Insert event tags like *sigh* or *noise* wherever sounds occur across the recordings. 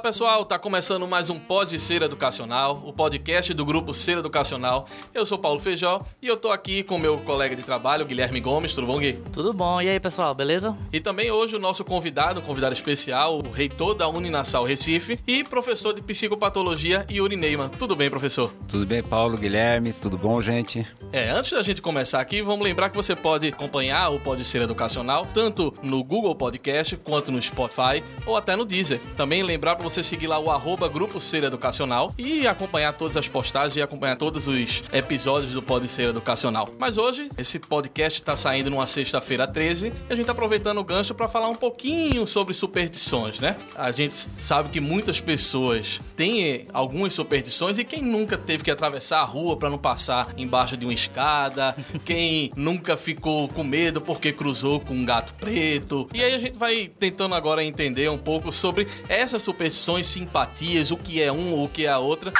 Olá pessoal, tá começando mais um Pode Ser Educacional, o podcast do grupo Ser Educacional. Eu sou Paulo Feijó e eu tô aqui com meu colega de trabalho, Guilherme Gomes. Tudo bom, Gui? Tudo bom. E aí, pessoal, beleza? E também hoje o nosso convidado, um convidado especial, o reitor da Uninasal Recife e professor de psicopatologia, Yuri Neyman. Tudo bem, professor? Tudo bem, Paulo, Guilherme? Tudo bom, gente? É, antes da gente começar aqui, vamos lembrar que você pode acompanhar o Pode Ser Educacional tanto no Google Podcast quanto no Spotify ou até no Deezer. Também lembrar para você seguir lá o arroba Grupo Ser Educacional e acompanhar todas as postagens e acompanhar todos os episódios do Pode Ser Educacional. Mas hoje, esse podcast está saindo numa sexta-feira 13 e a gente está aproveitando o gancho para falar um pouquinho sobre superstições, né? A gente sabe que muitas pessoas têm algumas superstições e quem nunca teve que atravessar a rua para não passar embaixo de uma escada, *laughs* quem nunca ficou com medo porque cruzou com um gato preto. E aí a gente vai tentando agora entender um pouco sobre essas superstições, simpatias, o que é um ou o que é a outra.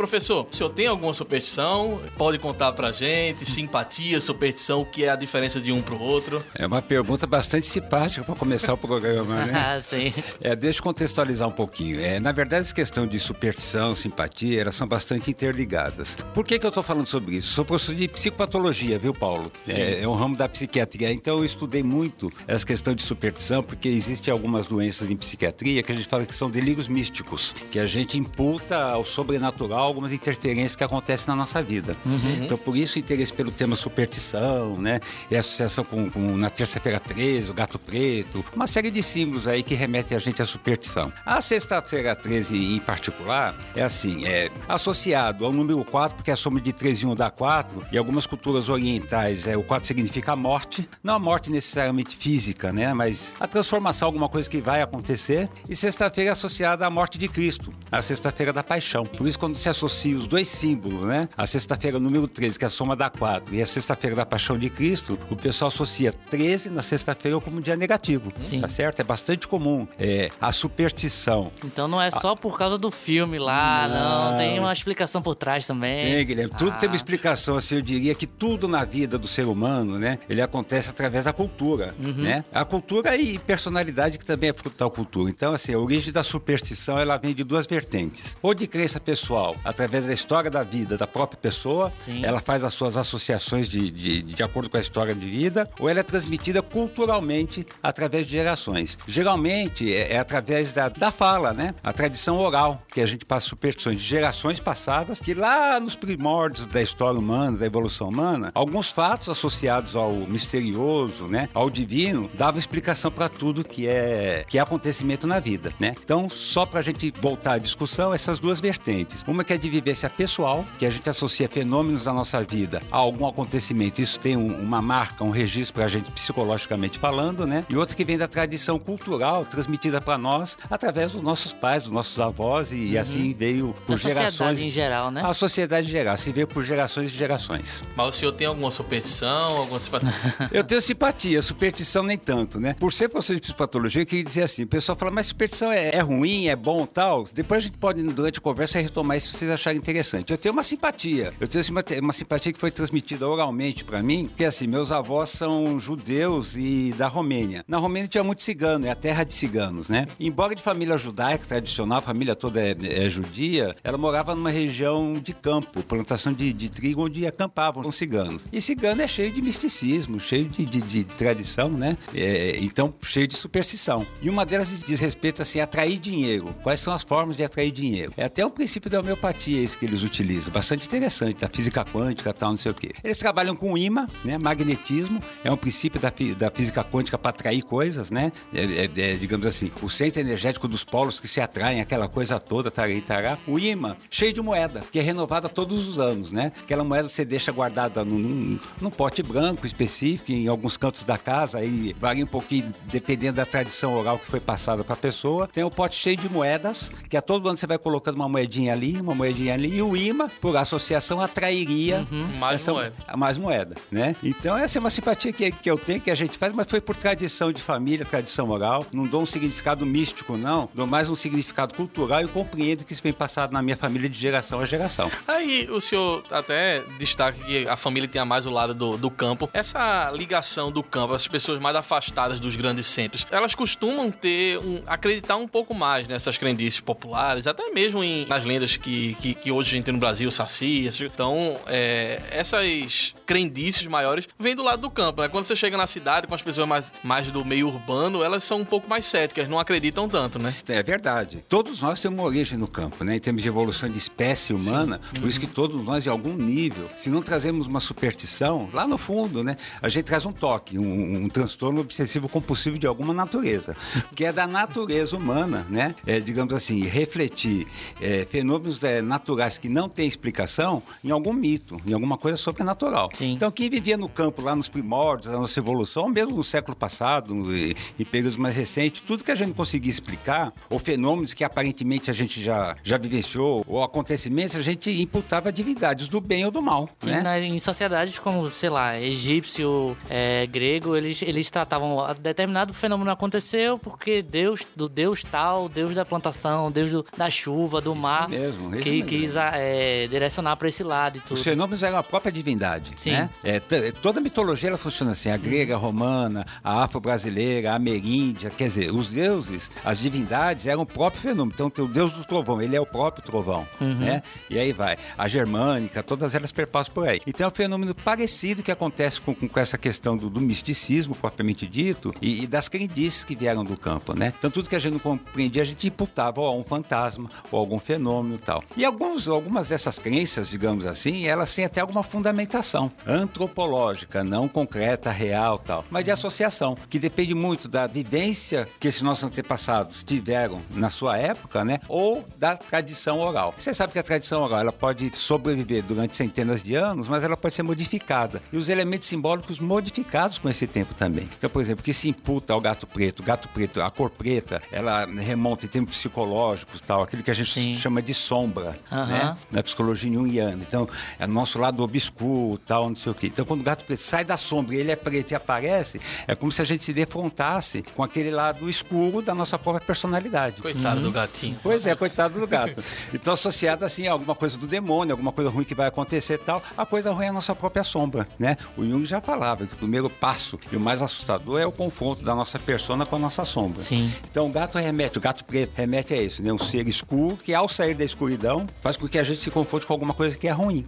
Professor, o senhor tem alguma superstição? Pode contar pra gente? Simpatia, superstição, o que é a diferença de um pro outro? É uma pergunta bastante simpática para começar o programa, né? *laughs* Ah, sim. É, deixa eu contextualizar um pouquinho. É, na verdade, essa questão de superstição, simpatia, elas são bastante interligadas. Por que, que eu estou falando sobre isso? Sou professor de psicopatologia, viu, Paulo? É, é um ramo da psiquiatria. Então, eu estudei muito essa questão de superstição, porque existem algumas doenças em psiquiatria que a gente fala que são delírios místicos, que a gente imputa ao sobrenatural algumas interferências que acontecem na nossa vida. Uhum. Então, por isso o interesse pelo tema superstição, né? E a associação com, com na terça-feira 13, o gato preto, uma série de símbolos aí que remetem a gente à superstição. A sexta-feira 13 em particular é assim, é associado ao número 4, porque a soma de 3 e 1 dá 4, e algumas culturas orientais, é, o 4 significa a morte, não a morte necessariamente física, né? Mas a transformação, alguma coisa que vai acontecer. E sexta-feira é associada à morte de Cristo, a sexta-feira da paixão. Por isso, quando se associa os dois símbolos, né? A sexta-feira número 13, que é a soma da 4, e a sexta-feira da paixão de Cristo, o pessoal associa 13 na sexta-feira como um dia negativo. Sim. Tá certo? É bastante comum. É, a superstição. Então não é só por causa do filme lá, não. Tem uma explicação por trás também. Tem, Guilherme. Tudo Ah. tem uma explicação, assim, eu diria que tudo na vida do ser humano, né? Ele acontece através da cultura, né? A cultura e personalidade que também é fruto da cultura. Então, assim, a origem da superstição, ela vem de duas vertentes. Ou de crença pessoal, através da história da vida da própria pessoa, Sim. ela faz as suas associações de, de, de acordo com a história de vida, ou ela é transmitida culturalmente através de gerações. Geralmente é, é através da, da fala, né? A tradição oral, que a gente passa superstições de gerações passadas, que lá nos primórdios da história humana, da evolução humana, alguns fatos associados ao misterioso, né? Ao divino, davam explicação para tudo que é, que é acontecimento na vida, né? Então, só para a gente voltar à discussão, essas duas vertentes. Uma que é de vivência pessoal, que a gente associa fenômenos da nossa vida a algum acontecimento. Isso tem um- uma marca, um registro para a gente psicologicamente falando, né? E outra que vem da tradição cultural transmitida para nós através dos nossos pais, dos nossos avós e, assim veio por Da sociedade gerações. em geral, né? A sociedade em geral, se veio por gerações e gerações. Mas o senhor tem alguma superstição, alguma simpatia? *laughs* Eu tenho simpatia, superstição nem tanto, né? Por ser professor de psicopatologia, eu queria dizer assim: o pessoal fala, mas superstição é, é ruim, é bom tal. Depois a gente pode, durante a conversa, retomar isso vocês acharem interessante. Eu tenho uma simpatia. Eu tenho uma simpatia que foi transmitida oralmente pra mim, porque assim, meus avós são judeus e da Romênia. Na Romênia tinha muito cigano, é a terra de ciganos, né? Embora de família judaica, tradicional, a família toda é, é judia, ela morava numa região de campo, plantação de, de trigo, onde acampavam os ciganos. E cigano é cheio de misticismo, cheio de, de- de- de tradição, né? É, então, cheio de superstição. E uma delas diz respeito assim, a atrair dinheiro. Quais são as formas de atrair dinheiro? É até um princípio da homeopatia isso que eles utilizam, bastante interessante, da física quântica tal, não sei o quê. Eles trabalham com imã, né? Magnetismo, é um princípio da, da física quântica para atrair coisas, né? É, é- é, digamos assim, o centro energético dos polos que se atraem, aquela coisa toda, tará e tará. O imã, cheio de moeda, que é renovada todos os anos, né? Aquela moeda você deixa guardada num, num, num pote branco específico, em alguns cantos da casa, aí varia um pouquinho dependendo da tradição oral que foi passada para a pessoa. Tem o pote cheio de moedas, que a todo ano você vai colocando uma moedinha ali, uma moedinha ali. E o imã, por associação, atrairia Mais essa, moeda. mais moeda, né? Então essa é uma simpatia que, que eu tenho, que a gente faz, mas foi por tradição de família, tradição oral. Não dou um significado místico, não. Dou mais um significado cultural e compreendo que isso vem passado na minha família de geração a geração. Aí o senhor até destaca que a família tinha mais o lado do, do campo. Essa ligação do campo, as pessoas mais afastadas dos grandes centros, elas costumam ter um, acreditar um pouco mais nessas crendices populares, até mesmo em, nas lendas que, que, que hoje a gente tem no Brasil, Saci. esse- Então, é, essas crendices maiores vêm do lado do campo. Né? Quando você chega na cidade com as pessoas mais, mais do meio urbano, elas são um pouco mais céticas, não acreditam tanto, né? É verdade. Todos nós temos uma origem no campo, né? Em termos de evolução de espécie humana, por isso que todos nós, de algum nível, se não trazemos uma superstição, lá no fundo, né? A gente traz um toque, um, um transtorno obsessivo compulsivo de alguma natureza, que é da natureza humana, né? É, digamos assim, refletir é, fenômenos é, naturais que não têm explicação em algum mito, em alguma coisa sobrenatural. Sim. Então, quem vivia no campo lá nos primórdios da nossa evolução, mesmo no século passado, e- em períodos mais recentes, tudo que a gente conseguia explicar, ou fenômenos que aparentemente a gente já, já vivenciou, ou acontecimentos, a gente imputava divindades do bem ou do mal. Sim, né? na- em sociedades como, sei lá, egípcio, é, grego, eles, eles tratavam determinado fenômeno aconteceu porque Deus, do Deus tal, Deus da plantação, Deus do- da chuva, do mar, mesmo, isso que quis é, direcionar para esse lado e tudo. Os fenômenos eram a própria divindade. Sim. Né? É, t- toda a mitologia ela funciona assim: a grega, a romana, a afro-brasileira, a ameríndia. Quer dizer, os deuses, as divindades eram o próprio fenômeno. Então tem o deus do trovão, ele é o próprio trovão. Né? E aí vai. A germânica, todas elas perpassam por aí. Então é um fenômeno parecido que acontece com, com- com essa questão do, do misticismo, propriamente dito, e, e das crendices que vieram do campo. Né? Então tudo que a gente não compreendia, a gente imputava ou a um fantasma ou algum fenômeno e tal. E alguns, algumas dessas crenças, digamos assim, elas têm até alguma fundamentação antropológica, não concreta, real tal, mas de associação, que depende muito da vivência que esses nossos antepassados tiveram na sua época, né? Ou da tradição oral. Você sabe que a tradição oral ela pode sobreviver durante centenas de anos, mas ela pode ser modificada. E os elementos simbólicos modificados com esse tempo também. Então, por exemplo, o que se imputa ao gato preto, o gato preto, a cor preta, ela remonta em termos psicológicos, tal, aquilo que a gente Sim. chama de sombra, Aham. né? Na psicologia junguiana. Então, é o nosso lado obscuro, tal, não sei o quê. Então, quando o gato preto sai da sombra e ele é preto e aparece, é como se a gente se defrontasse com aquele lado escuro da nossa própria personalidade. Coitado do gatinho. Pois é, coitado do gato. Então, associado assim a alguma coisa do demônio, alguma coisa ruim que vai acontecer e tal, a coisa ruim é a nossa própria sombra, né? O Jung já falava que o primeiro passo e o mais assustador é o confronto da nossa persona com a nossa sombra. Sim. Então, o gato remete, o gato preto remete a isso, né? Um ser escuro que, ao sair da escuridão, faz com que a gente se confronte com alguma coisa que é ruim.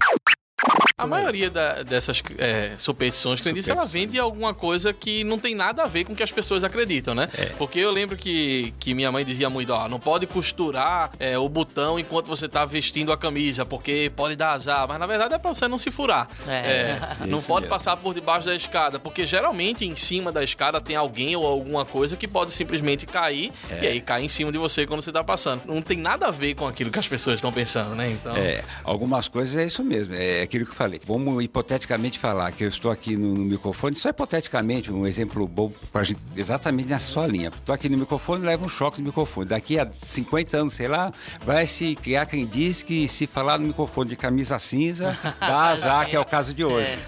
A maioria da- dessas é, superstições crendices, ela vem de alguma coisa que não tem nada a ver com o que as pessoas acreditam, né? É. Porque eu lembro que, que minha mãe dizia muito, ó, não pode costurar é, o botão enquanto você tá vestindo a camisa, porque pode dar azar. Mas na verdade é pra você não se furar. É. É, *laughs* não Isso pode mesmo. passar por debaixo da escada, porque geralmente em cima da escada tem alguém ou alguma coisa que pode simplesmente cair e aí cai em cima de você quando você tá passando. Não tem nada a ver com aquilo que as pessoas estão pensando, né? Então. É, algumas coisas é isso mesmo, é aquilo que falei. Vamos hipoteticamente falar que eu estou aqui no, no microfone, só hipoteticamente, um exemplo bom pra gente, exatamente nessa sua linha. Estou aqui no microfone, leva um choque no microfone. Daqui a 50 anos, sei lá, vai se criar quem diz que se falar no microfone de camisa cinza, *laughs* dá azar, que é o caso de hoje.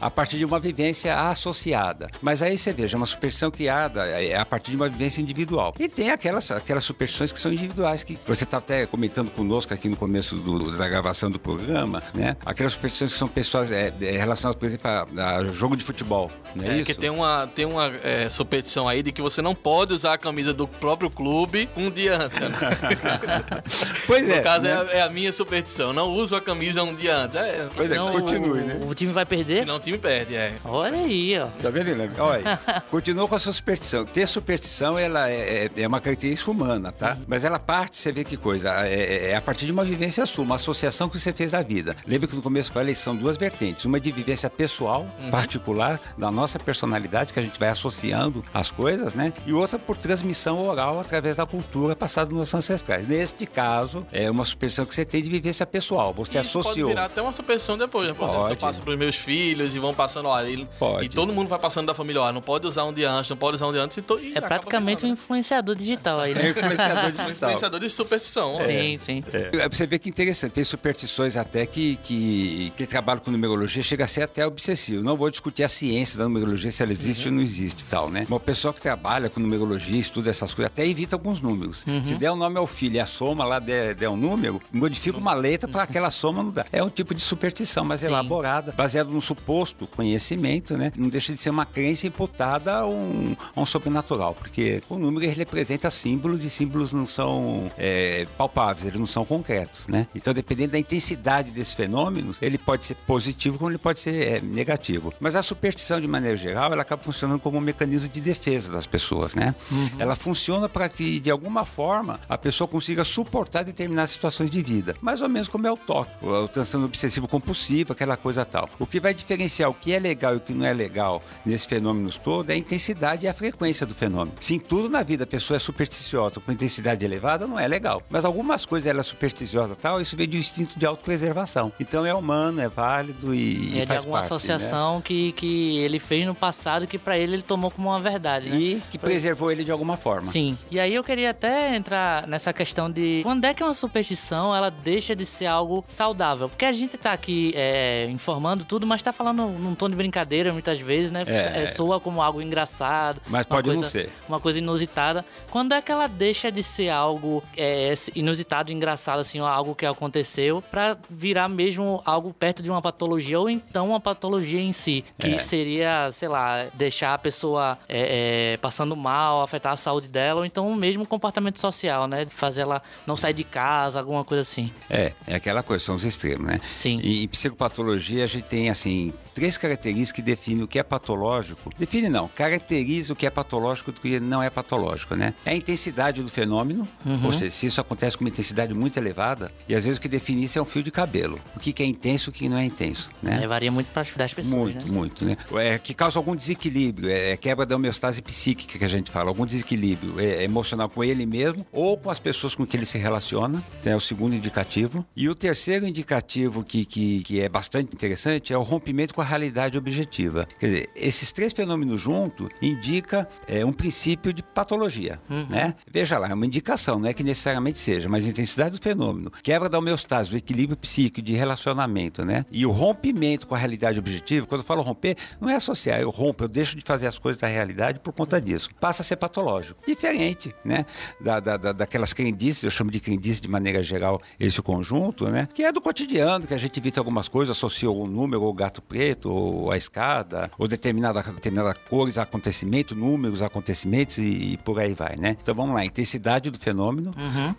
A partir de uma vivência associada. Mas aí você veja, uma superstição criada é a partir de uma vivência individual. E tem aquelas, aquelas superstições que são individuais, que você está até comentando conosco aqui no começo do- da gravação do programa, né? Aquelas superstições que são pessoas é, é, relacionadas, por exemplo, a, a jogo de futebol, não é, É, isso? que tem uma, tem uma é, superstição aí de que você não pode usar a camisa do próprio clube um dia antes. né? *laughs* Pois é. no caso, né? é, a- é a minha superstição. Não uso a camisa um dia antes. É, Pois é, continue, o, né? o time vai perder? senão o time perde, é. Olha aí, ó. Tá vendo, Guilherme? Olha, *laughs* continua com a sua superstição. Ter superstição, ela é, é- é uma característica humana, tá? Mas ela parte, você vê que coisa, é, é a partir de uma vivência sua, uma associação que você fez da vida. Lembra que no começo eu falei, são duas vertentes. Uma de vivência pessoal, Uhum. particular, da nossa personalidade, que a gente vai associando as coisas, né? E outra por transmissão oral através da cultura passada nos nossos ancestrais. Neste caso, é uma superstição que você tem de vivência pessoal. Você Isso pode associou. virar até uma superstição depois, né? Por exemplo, se eu Pode. passo pros meus filhos e vão passando, ele, Pode. e todo mundo vai passando da família, ó, não pode usar um dia antes, não pode usar um dia antes. E to, e É praticamente um virando, influenciador digital aí, É né? influenciador né? *laughs* digital. influenciador de superstição. ó. Sim, sim. É, Você vê que interessante, tem superstições até que, que quem trabalha com numerologia chega a ser até obsessivo. Não vou discutir a ciência da numerologia, se ela existe ou não existe e tal, né? Uma pessoa que trabalha com numerologia, estuda essas coisas, até evita alguns números. Se der o nome ao filho e a soma lá der, der um número, modifica uma letra para aquela soma não dar. É um tipo de superstição, mas elaborada, baseado no suposto conhecimento, né? Não deixa de ser uma crença imputada a um, a um sobrenatural, porque o número ele representa símbolos e símbolos não são é, palpáveis, eles não são concretos, né? Então, dependendo da intensidade desses fenômenos, ele pode ser positivo como ele pode ser é, negativo. Mas a superstição, de maneira geral, ela acaba funcionando como um mecanismo de defesa das pessoas, né? Ela funciona para que, de alguma forma, a pessoa consiga suportar determinadas situações de vida. Mais ou menos como é o toque, o, transtorno obsessivo compulsivo, aquela coisa tal. O que vai diferenciar o que é legal e o que não é legal nesses fenômenos todos é a intensidade e a frequência do fenômeno. Se em tudo na vida a pessoa é supersticiosa com intensidade elevada, não é legal. Mas algumas coisas ela é supersticiosa tal, isso vem de um instinto de autopreservação. Então é humano, é válido e, é de alguma parte, né? associação que, que ele fez no passado que pra ele ele tomou como uma verdade, né? E que preservou ele de alguma forma. Sim. E aí eu queria até entrar nessa questão de quando é que uma superstição ela deixa de ser algo saudável? Porque a gente tá aqui é, informando tudo, mas tá falando num tom de brincadeira muitas vezes, né? É. É, soa como algo engraçado. Mas pode não coisa- ser. Uma coisa inusitada. Quando é que ela deixa de ser algo é, inusitado, engraçado, assim, algo que aconteceu, pra virar mesmo algo perto de uma patologia, ou então uma patologia em si, que É. seria, sei lá, deixar a pessoa é, é, passando mal, afetar a saúde dela, ou então mesmo comportamento social, né? Fazer ela não sair de casa, alguma coisa assim. É, é aquela coisa, são os extremos, né? Sim. E em psicopatologia a gente tem, assim, três características que definem o que é patológico. Define não, caracteriza o que é patológico do que não é patológico, né? É a intensidade do fenômeno, Uhum. ou seja, se isso acontece com uma intensidade muito elevada, e às vezes o que define isso é um fio de cabelo. O que que é intenso e o que não é intenso, né? Aí varia muito para das pessoas, Muito, né? muito, né? É, que causa algum desequilíbrio, é, é quebra da homeostase psíquica que a gente fala, algum desequilíbrio é, emocional com ele mesmo ou com as pessoas com que ele se relaciona, é o segundo indicativo. E o terceiro indicativo que, que, que é bastante interessante é o rompimento com a realidade objetiva. Quer dizer, esses três fenômenos juntos indica é, um princípio de patologia, né? Veja lá, é uma indicação, não é que necessariamente seja, mas a intensidade do fenômeno, quebra da homeostase, do equilíbrio psíquico, de relacionamento, né? E o rompimento com a realidade objetiva, quando eu falo romper, não é associar, eu rompo, eu deixo de fazer as coisas da realidade por conta disso. Passa a ser patológico. Diferente, né? Da, da, da- daquelas crendices, eu chamo de crendice de maneira geral esse conjunto, né? Que é do cotidiano, que a gente evita algumas coisas, associa o número, ou o gato preto, ou a escada, ou determinada, determinada cores, acontecimento, números, acontecimentos e, e por aí vai, né? Então vamos lá, intensidade do fenômeno,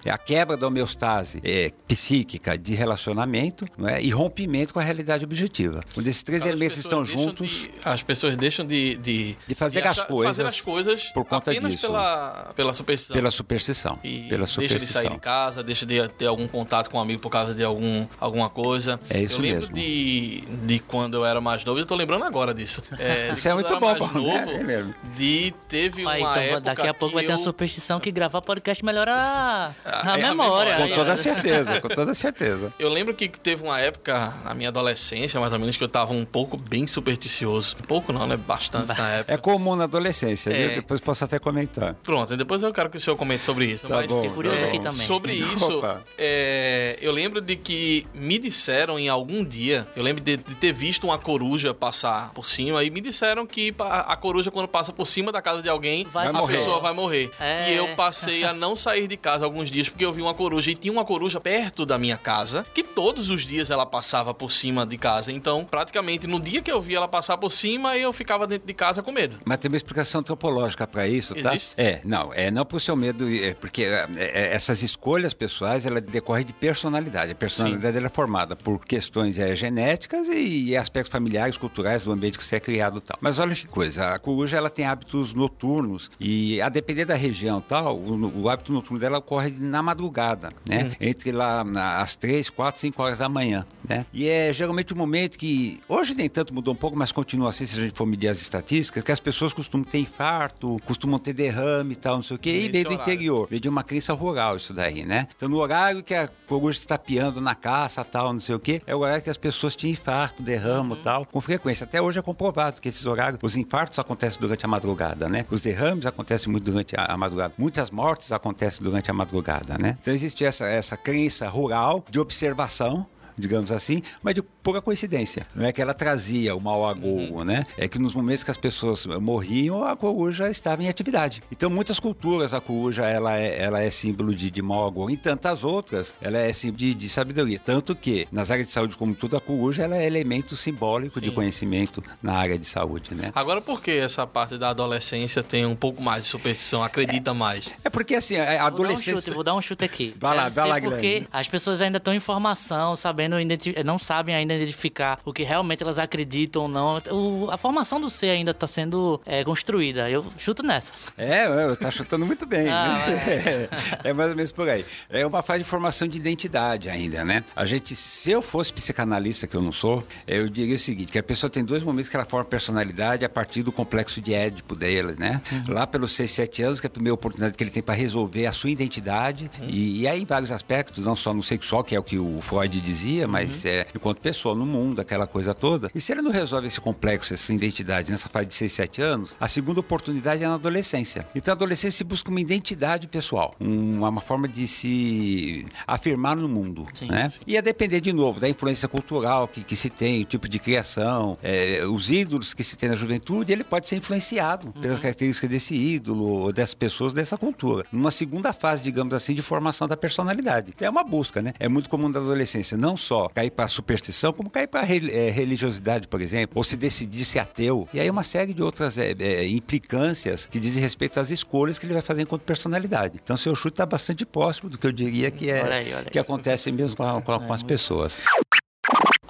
é a quebra da homeostase é, psíquica de relacionamento não é? e rompimento com a realidade objetiva. Quando esses três As elementos estão juntos, de- as pessoas deixam de... De, De fazer as coisas Fazer as coisas por conta apenas disso. Pela, pela superstição. pela superstição. E pela deixa de superstição. sair de casa, deixa de ter algum contato com um amigo por causa de algum, alguma coisa. É isso eu lembro mesmo. De, de quando eu era mais novo, eu tô lembrando agora disso. *laughs* É, de Isso é eu muito bom, mais né? *laughs* novo, É mesmo. de teve Aí, uma então, época daqui a pouco que vai ter uma eu- superstição que gravar podcast melhora a, a é a memória. memória. Com toda ó. certeza, com toda certeza. Eu lembro que teve uma época, na minha adolescência, mais ou menos, que eu tava um pouco bem supersticioso. Um pouco não, né? Bastante na época. É comum na adolescência, É. viu? Depois posso até comentar. Pronto, e depois eu quero que o senhor comente sobre isso. Tá mas bom, Fiquei curioso tá aqui bom. também. Sobre isso, é, eu lembro de que me disseram em algum dia, eu lembro de, de ter visto uma coruja passar por cima e me disseram que a coruja, quando passa por cima da casa de alguém, Vai a morrer. pessoa vai morrer. É. E eu passei a não sair de casa alguns dias porque eu vi uma coruja e tinha uma coruja perto da minha casa que todos os dias ela passava por cima de casa. Então, praticamente, no dia que eu vi ela passar por cima, eu ficava dentro de casa com medo. Mas tem uma explicação antropológica para isso, tá? Existe? É, não, é não por seu medo, é porque é, é, essas escolhas pessoais, ela decorre de personalidade. A personalidade ela é formada por questões é, genéticas e, aspectos familiares, culturais do ambiente que você é criado e tal. Mas olha que coisa, a coruja ela tem hábitos noturnos e a depender da região e tal, o, o hábito noturno dela ocorre na madrugada, né? Entre lá as 3, 4, 5 horas da manhã. né? E é geralmente o um momento que, hoje nem tanto mudou um pouco, mas continua assim, se a gente for medir as estatísticas, que as pessoas costumam ter infarto, costumam ter derrame e tal, não sei o quê, e veio do interior, veio de uma crença rural isso daí, né? Então no horário que a coruja está piando na caça tal, não sei o quê, é o horário que as pessoas tinham infarto, derrame e uhum. tal, com frequência. Até hoje é comprovado que esses horários, os infartos acontecem durante a madrugada, né? Os derrames acontecem muito durante a, a madrugada. Muitas mortes acontecem durante a madrugada, né? Então existe essa, essa crença rural de observação digamos assim, mas de pura coincidência. Não é que ela trazia o mau agouro, uhum. né? É que nos momentos que as pessoas morriam, a coruja estava em atividade. Então, muitas culturas, a coruja ela é, ela é símbolo de, de mau agouro. Em tantas outras, ela é símbolo de, de, sabedoria. Tanto que, nas áreas de saúde como tudo, a coruja ela é elemento simbólico Sim. de conhecimento na área de saúde, né? Agora, por que essa parte da adolescência tem um pouco mais de superstição? Acredita é, mais? É porque, assim, a adolescência... Vou dar um chute, vou dar um chute aqui. Vai lá, vai lá, Porque as pessoas ainda estão em formação, sabendo sabendo não sabem ainda identificar o que realmente elas acreditam ou não. O, a formação do ser ainda está sendo é, construída. Eu chuto nessa. É, tá chutando muito bem. Ah, *laughs* é. é mais ou menos por aí. É uma fase de formação de identidade ainda, né? A gente, se eu fosse psicanalista, que eu não sou, eu diria o seguinte, que a pessoa tem dois momentos que ela forma personalidade a partir do complexo de Édipo dele, né? Uhum. Lá pelos 6, 7 anos, que é a primeira oportunidade que ele tem para resolver a sua identidade, uhum. e, e aí em vários aspectos, não só no sexual, que é o que o Freud dizia, mas uhum. é enquanto pessoa no mundo, aquela coisa toda. E se ele não resolve esse complexo, essa identidade nessa fase de 6, 7 anos, a segunda oportunidade é na adolescência. Então a adolescência busca uma identidade pessoal, uma, uma forma de se afirmar no mundo. Sim, né? Sim. E a depender de novo da influência cultural que, que se tem, o tipo de criação, é, os ídolos que se tem na juventude, ele pode ser influenciado uhum. pelas características desse ídolo, dessas pessoas, dessa cultura. Numa segunda fase, digamos assim, de formação da personalidade. É uma busca, né? É muito comum da adolescência, não só só cair para superstição, como cair para é, religiosidade, por exemplo, ou se decidir ser ateu. E aí uma série de outras é, é, implicâncias que dizem respeito às escolhas que ele vai fazer enquanto personalidade. Então, seu chute está bastante próximo do que eu diria que é olha aí, olha aí. que acontece mesmo com, com, com as pessoas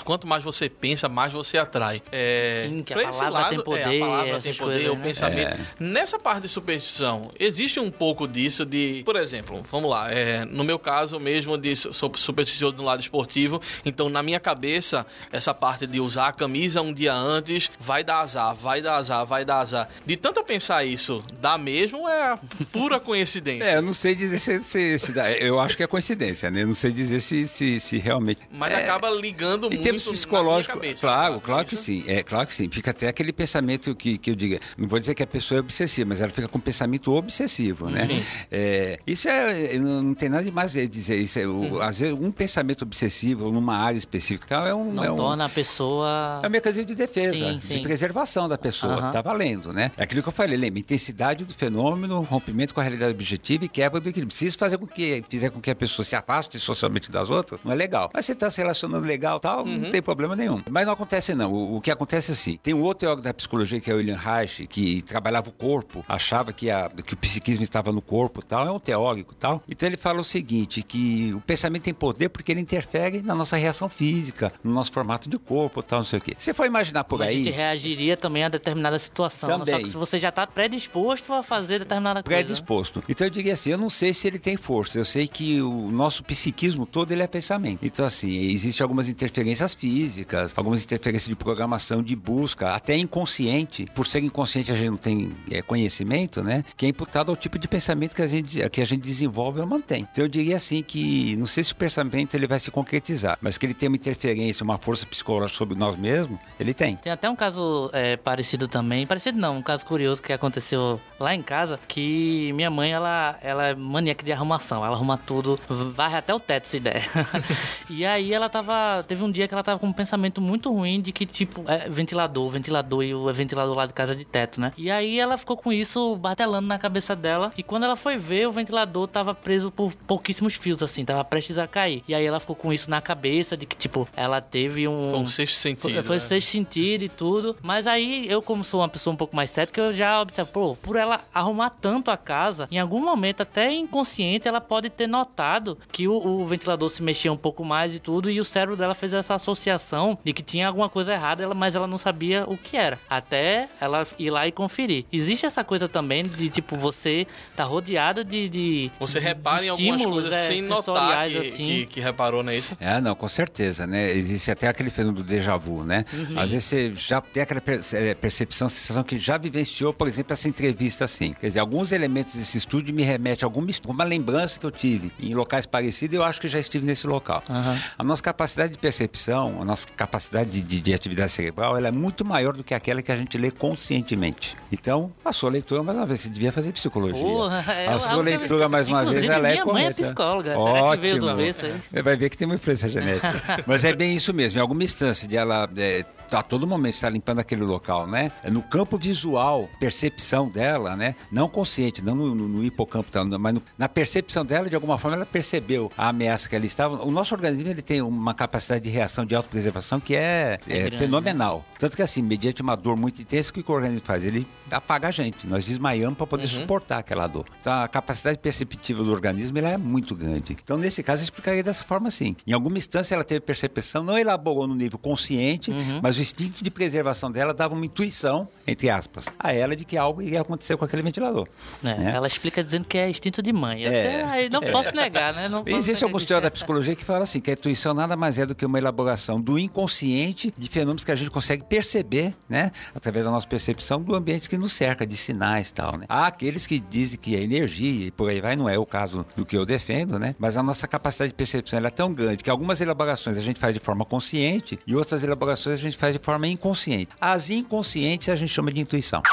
quanto mais você pensa, mais você atrai. É, Sim, que a palavra lado, tem poder. É, a palavra tem poder, coisas, o né? pensamento. É. Nessa parte de superstição, existe um pouco disso de, por exemplo, vamos lá, é, no meu caso mesmo, de sou supersticioso do lado esportivo, então na minha cabeça, essa parte de usar a camisa um dia antes, vai dar azar, vai dar azar, vai dar azar. De tanto eu pensar isso, dá mesmo ou é pura coincidência? *laughs* É, eu não sei dizer se, se, se dá. Eu acho que é coincidência, né? Eu não sei dizer se, se, se realmente. Mas é... acaba ligando muito termos psicológicos, claro, claro que sim. É claro que sim. Fica até aquele pensamento que, que eu diga, não vou dizer que a pessoa é obsessiva, mas ela fica com um pensamento obsessivo, né? Sim. É, isso é, não tem nada de mais dizer isso. É, uhum. Às vezes um pensamento obsessivo numa área específica tal é um não é um, torna a pessoa é um mecanismo de defesa, sim, de sim. preservação da pessoa. Uhum. Tá valendo, né? É aquilo que eu falei, lembra? Intensidade do fenômeno, rompimento com a realidade objetiva e quebra do equilíbrio. Se isso fazer com que fizer com que a pessoa se afaste socialmente das outras, não é legal. Mas você está se relacionando legal, tal, uhum. Não tem problema nenhum. Mas não acontece não. O, o, que acontece é assim, tem um outro teórico da psicologia que é o William Reich, que trabalhava o corpo, achava que, a, que o psiquismo estava no corpo tal, é um teórico tal. Então ele fala o seguinte, que o pensamento tem poder porque ele interfere na nossa reação física, no nosso formato de corpo tal, não sei o quê. Você foi imaginar por aí... A gente reagiria também a determinada situação. Também. Só que se você já está predisposto a fazer determinada coisa. Predisposto. Então eu diria assim, eu não sei se ele tem força, eu sei que o nosso psiquismo todo ele é pensamento. Então assim, existem algumas interferências físicas, algumas interferências de programação, de busca, até inconsciente. Por ser inconsciente, a gente não tem é, conhecimento, né? Que é imputado ao tipo de pensamento que a gente, que a gente desenvolve ou mantém. Então eu diria assim que não sei se o pensamento ele vai se concretizar, mas que ele tem uma interferência, uma força psicológica sobre nós mesmos, ele tem. Tem até um caso é, parecido também, parecido não, um caso curioso que aconteceu lá em casa, que minha mãe, ela, ela é maníaca de arrumação, ela arruma tudo, varre até o teto se der. *laughs* e aí ela tava, teve um dia que ela tava com um pensamento muito ruim de que, tipo, é ventilador, ventilador e o ventilador lá de casa de teto, né? E aí ela ficou com isso batelando na cabeça dela. E quando ela foi ver, o ventilador tava preso por pouquíssimos fios, assim, tava prestes a cair. E aí ela ficou com isso na cabeça de que, tipo, ela teve um. Foi um sexto sentido. Foi, foi né? sexto sentido e tudo. Mas aí eu, como sou uma pessoa um pouco mais cética, eu já observo, pô, por ela arrumar tanto a casa, em algum momento, até inconsciente, ela pode ter notado que o, o ventilador se mexia um pouco mais e tudo, e o cérebro dela fez essa associação associação de que tinha alguma coisa errada, ela- mas ela não sabia o que era. Até ela ir lá e conferir. Existe essa coisa também de, tipo, você tá rodeado de. de Você de- repara de em algumas coisas é, sem notar que, assim. que, que reparou, não é isso? É, não, com certeza, né? Existe até aquele fenômeno do déjà vu, né? Às vezes você já tem aquela eh, percepção, sensação que já vivenciou, por exemplo, essa entrevista assim. Quer dizer, alguns elementos desse estúdio me remetem a alguma, his- uma lembrança que eu tive em locais parecidos e eu acho que já estive nesse local. A nossa capacidade de percepção, a nossa capacidade de, de- de atividade cerebral, ela é muito maior do que aquela que a gente lê conscientemente. Então, a sua leitura, mais uma vez, você devia fazer psicologia. Porra, é a sua leitura, mais uma vez, ela é minha mãe é correta. psicóloga. Será que veio do Ótimo. aí? Você vai ver que tem uma influência genética. *laughs* Mas é bem isso mesmo. Em alguma instância de ela é, a todo momento estar limpando aquele local, né? É No campo visual, percepção dela, né? Não consciente, não no, no- no hipocampo, tá? mas no- na percepção dela, de alguma forma, ela percebeu a ameaça que ela estava. O nosso organismo ele tem uma capacidade de reação de autopreservação que é, é grande, fenomenal. Tanto que assim, mediante uma dor muito intensa, o que o organismo faz? Ele apaga a gente. Nós desmaiamos para poder suportar aquela dor. Então a capacidade perceptiva do organismo ela é muito grande. Então nesse caso eu explicaria dessa forma assim. Em alguma instância ela teve percepção, não elaborou no nível consciente, mas o instinto de preservação dela dava uma intuição, entre aspas, a ela de que algo ia acontecer com aquele ventilador. É, né? Ela explica dizendo que é instinto de mãe. É, "Ah, não posso negar, né? Não alguns disso." teóricos da psicologia que falam assim, que a intuição nada mais é do que uma elaboração do inconsciente de fenômenos que a gente consegue perceber, né? Através da nossa percepção do ambiente que nos cerca, de sinais e tal, né? Há aqueles que dizem que é energia e por aí vai, não é o caso do que eu defendo, né? Mas a nossa capacidade de percepção é tão grande que algumas elaborações a gente faz de forma consciente e outras elaborações a gente faz de forma inconsciente. As inconscientes a gente chama de intuição.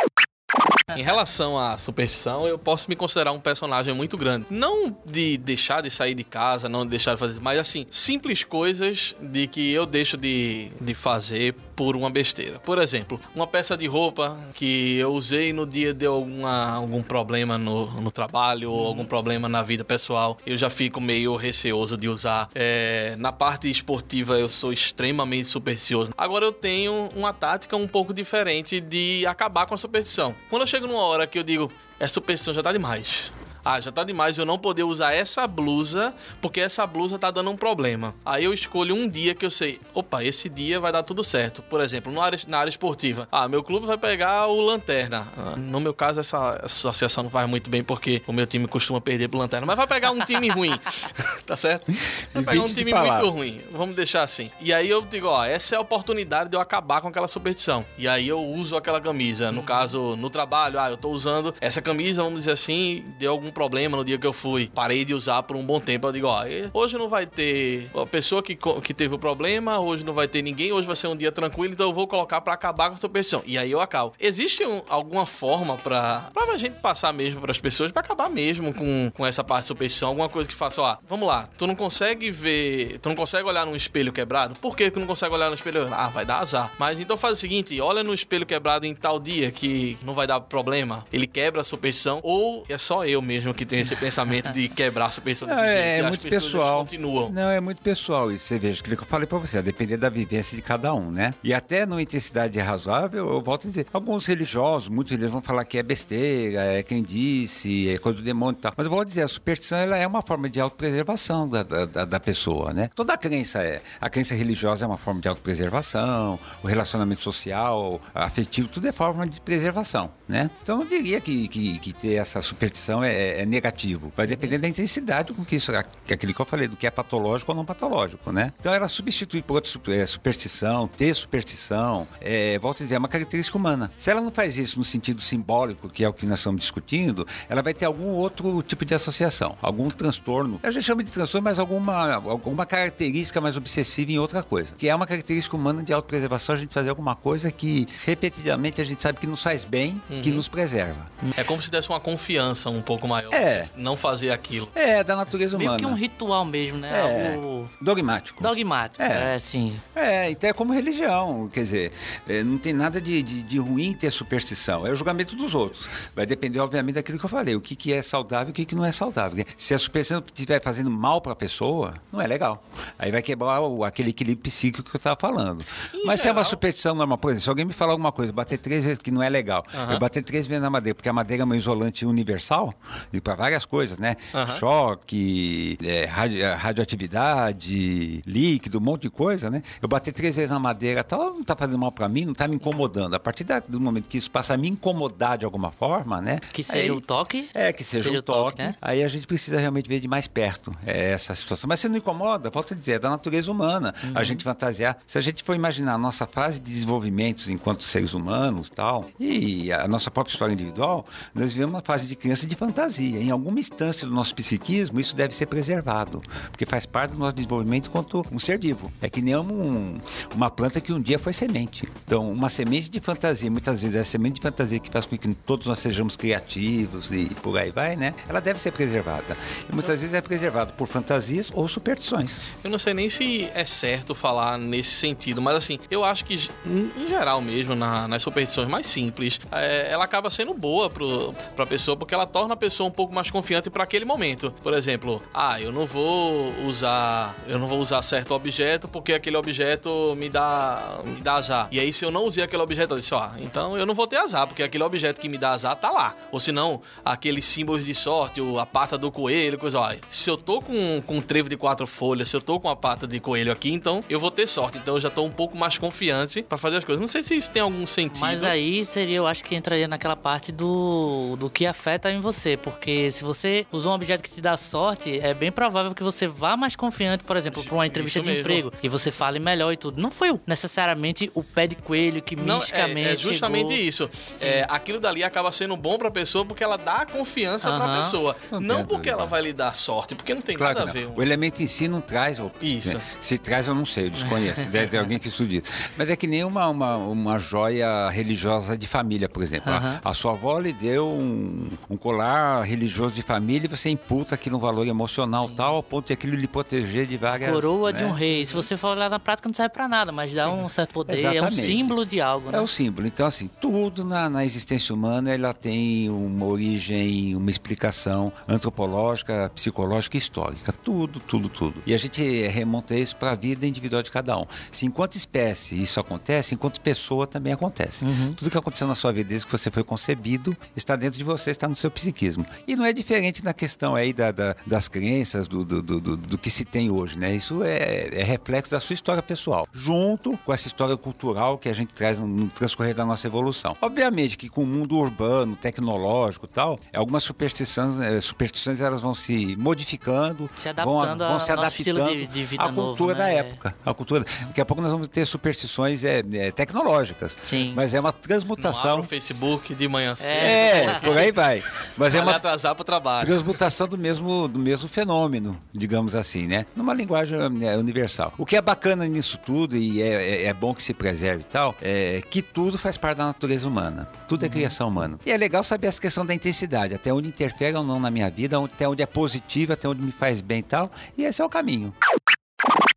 Em relação à superstição, eu posso me considerar um personagem muito grande. Não de deixar de sair de casa, não de deixar de fazer, mas assim, simples coisas de que eu deixo de, de fazer por uma besteira. Por exemplo, uma peça de roupa que eu usei no dia deu alguma, algum problema no, no trabalho ou algum problema na vida pessoal, eu já fico meio receoso de usar. É, na parte esportiva eu sou extremamente supersticioso. Agora eu tenho uma tática um pouco diferente de acabar com a superstição. Quando eu chego numa hora que eu digo, essa superstição já tá demais. Ah, já tá demais eu não poder usar essa blusa, porque essa blusa tá dando um problema. Aí eu escolho um dia que eu sei, opa, esse dia vai dar tudo certo. Por exemplo, na área, na área esportiva. Ah, meu clube vai pegar o Lanterna. Ah, no meu caso, essa associação não faz muito bem, porque o meu time costuma perder pro Lanterna. Mas vai pegar um time ruim, *laughs* tá certo? Vai pegar um de time muito ruim. Vamos deixar assim. E aí eu digo, ó, essa é a oportunidade de eu acabar com aquela superstição. E aí eu uso aquela camisa. No caso, no trabalho, ah, eu tô usando essa camisa, vamos dizer assim, deu algum problema no dia que eu fui. Parei de usar por um bom tempo. Eu digo, ó, hoje não vai ter a pessoa que, que teve o problema, hoje não vai ter ninguém, hoje vai ser um dia tranquilo, então eu vou colocar pra acabar com a superstição. E aí eu acabo. Existe um- alguma forma pra, pra gente passar mesmo pras pessoas, pra acabar mesmo com, com essa parte de superstição? Alguma coisa que faça, ó, vamos lá, tu não consegue ver, tu não consegue olhar num espelho quebrado? Por que tu não consegue olhar no espelho? Ah, vai dar azar. Mas então faz o seguinte, olha no espelho quebrado em tal dia que não vai dar problema, ele quebra a superstição, ou é só eu mesmo que tenho esse pensamento de quebrar a superstição desse Não, jeito. é, e é as muito pessoas, eles pessoal. continuam. Não, é muito pessoal isso. Você veja, aquilo que eu falei pra você, a depender da vivência de cada um, né? E até numa intensidade razoável, eu volto a dizer, alguns religiosos, muitos religiosos vão falar que é besteira, é quem disse, é coisa do demônio e tal. Mas eu vou dizer, a superstição ela é uma forma de autopreservação da, da, da- pessoa, né? Toda crença é. A crença religiosa é uma forma de autopreservação, o relacionamento social, afetivo, tudo é forma de preservação, né? Então eu diria que, que, que ter essa superstição é, é negativo. Vai depender da intensidade com que isso, que aquilo que eu falei, do que é patológico ou não patológico, né? Então ela substitui por outra é, superstição, ter superstição, é, volto a dizer, é uma característica humana. Se ela não faz isso no sentido simbólico, que é o que nós estamos discutindo, ela vai ter algum outro tipo de associação, algum transtorno. A gente chama de transtorno, mas alguma, alguma característica mais obsessiva em outra coisa. Que é uma característica humana de autopreservação, a gente fazer alguma coisa que repetidamente a gente sabe que nos faz bem, que nos preserva. É como se desse uma confiança um pouco maior. É. Não fazer aquilo. É, da natureza Meio humana. que um ritual mesmo, né? É. Algo Dogmático. dogmático. É. É, sim. É, então é como religião, quer dizer, é, não tem nada de, de, de ruim ter superstição, é o julgamento dos outros. Vai depender, obviamente, daquilo que eu falei, o que, que é saudável e o que, que não é saudável. Se a superstição estiver fazendo mal para a pessoa, não é legal. Aí vai quebrar o- aquele equilíbrio psíquico que eu estava falando. Em Mas se é uma geral- superstição normal, por exemplo, se alguém me falar alguma coisa, bater três vezes que não é legal, Aham. eu bater três vezes na madeira, porque a madeira é um isolante universal, para várias coisas, né? Aham. Choque, é, radi- radioatividade, líquido, um monte de coisa, né? Eu bater três vezes na madeira tal, não tá fazendo mal para mim, não tá me incomodando. A partir da- do momento que isso passa a me incomodar de alguma forma, né? Que seja Aí- o toque. É, que seja, Seja o toque. né? Aí a gente precisa realmente ver de mais perto é, essa situação. Mas se não incomoda, volto a dizer, é da natureza humana Uhum. a gente fantasiar. Se a gente for imaginar a nossa fase de desenvolvimento enquanto seres humanos tal, e a nossa própria história individual, nós vivemos uma fase de criança de fantasia. Em alguma instância do nosso psiquismo, isso deve ser preservado, porque faz parte do nosso desenvolvimento enquanto um ser vivo. É que nem um- uma planta que um dia foi semente. Então, uma semente de fantasia, muitas vezes é a semente de fantasia que faz com que todos nós sejamos criativos e por aí vai, né? Ela deve ser preservada. E muitas vezes é preservada por fantasias ou superstições. Eu não sei nem se é certo falar nesse sentido, mas assim, eu acho que, em geral mesmo, na- nas superstições mais simples, é, ela acaba sendo boa pro, pra pessoa, porque ela torna a pessoa um pouco mais confiante para aquele momento. Por exemplo, ah, eu não vou usar, eu não vou usar certo objeto porque aquele objeto me dá, me dá azar. E aí, se eu não usei aquele objeto, eu disse, ó, então eu não vou ter azar, porque aquele objeto que me dá azar tá lá. Ou se não, aqueles símbolos de sorte, a pata do coelho, coisa, ó, se eu tô com, com um trevo de quatro folhas, se eu tô com a pata de coelho aqui, então eu vou ter sorte. Então eu já tô um pouco mais confiante pra fazer as coisas. Não sei se isso tem algum sentido. Mas aí seria, eu acho que entraria naquela parte do, do que afeta em você. Porque se você usou um objeto que te dá sorte, é bem provável que você vá mais confiante, por exemplo, pra uma entrevista Isso de mesmo. emprego. E você fale melhor e tudo. Não foi necessariamente o pé de coelho que Não, misticamente. é, é justamente chegou. isso. É, aquilo dali acaba sendo bom pra pessoa porque ela dá confiança pra Aham. pessoa. Não Não, porque ela vai lhe dar sorte, porque não tem Claro nada a ver. O elemento em si não traz. Isso. né? Se traz, eu não sei, eu desconheço. Deve ter alguém que estude isso. Mas é que nem uma, uma, uma joia religiosa de família, por exemplo. A- A, sua avó lhe deu um, um colar religioso de família e você imputa aquilo um valor emocional tal, ao ponto de aquilo lhe proteger de várias. Coroa de né? um rei. Se você for olhar na prática, não serve pra nada, mas dá um certo poder. É um Exatamente. símbolo de algo, né? É o símbolo. Então, assim, tudo na, na existência humana ela tem uma origem, uma explicação antropológica, psicológica e histórica. Tudo, tudo, tudo. E a gente remonta isso para a vida individual de cada um. Se enquanto espécie isso acontece, enquanto pessoa também acontece. Tudo que aconteceu na sua vida desde que você foi concebido está dentro de você, está no seu psiquismo. E não é diferente na questão aí da, da- das crenças, do, do, do, do- do que se tem hoje, né? Isso é, é reflexo da sua história pessoal, junto com essa história cultural que a gente traz no, no transcorrer da nossa evolução. Obviamente que com o mundo urbano, tecnológico e tal, algumas superstições, eh, superstições elas vão se modificando, Se vão, adaptando vão se adaptando de- de à novo, cultura da né? época. A cultura. Daqui a pouco nós vamos ter superstições eh, eh, tecnológicas, Sim. mas é uma Não transmutação. o Facebook de manhã cedo. É, por aí vai. Mas é uma atrasar pro trabalho. transmutação do mesmo, do mesmo fenômeno, digamos assim, né? Numa linguagem né, universal. O que é bacana nisso tudo, e é, é- é bom que se preserve e tal, é que tudo faz parte da natureza humana. Tudo é criação humana. E é legal saber essa questão da intensidade, até onde interfere ou não na minha vida, até onde é positivo, até onde me faz bem e tal. E esse é o caminho.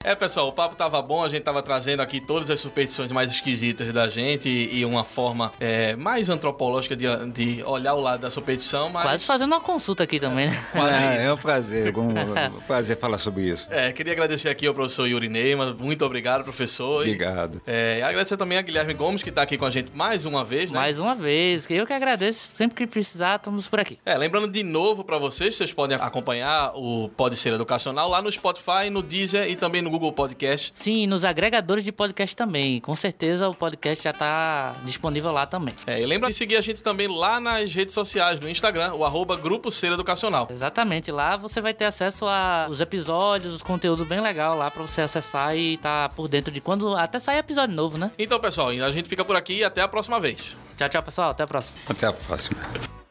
É, pessoal, o papo tava bom, a gente tava trazendo aqui todas as superstições mais esquisitas da gente e, e uma forma é, mais antropológica de, de olhar o lado da superstição, mas... Quase fazendo uma consulta aqui também, né? *laughs* Quase é, é um prazer, um, *laughs* um prazer falar sobre isso. É, queria agradecer aqui ao professor Yuri Neyman, muito obrigado, professor. E, Obrigado. é, e agradecer também a Guilherme Gomes, que tá aqui com a gente mais uma vez, né? Mais uma vez, que eu que agradeço. Sempre que precisar, estamos por aqui. É, lembrando de novo pra vocês, vocês podem acompanhar o Pode Ser Educacional lá no Spotify, no Deezer e também no Google Podcast. Sim, e nos agregadores de podcast também. Com certeza o podcast já tá disponível lá também. É, e lembra de seguir a gente também lá nas redes sociais, no Instagram, o arroba Grupo Ser Educacional. Exatamente, lá você vai ter acesso aos episódios, os conteúdos bem legal lá pra você acessar e tá por dentro de quando até sair episódio novo, né? Então, pessoal, a gente fica por aqui e até a próxima vez. Tchau, tchau, pessoal. Até a próxima. Até a próxima.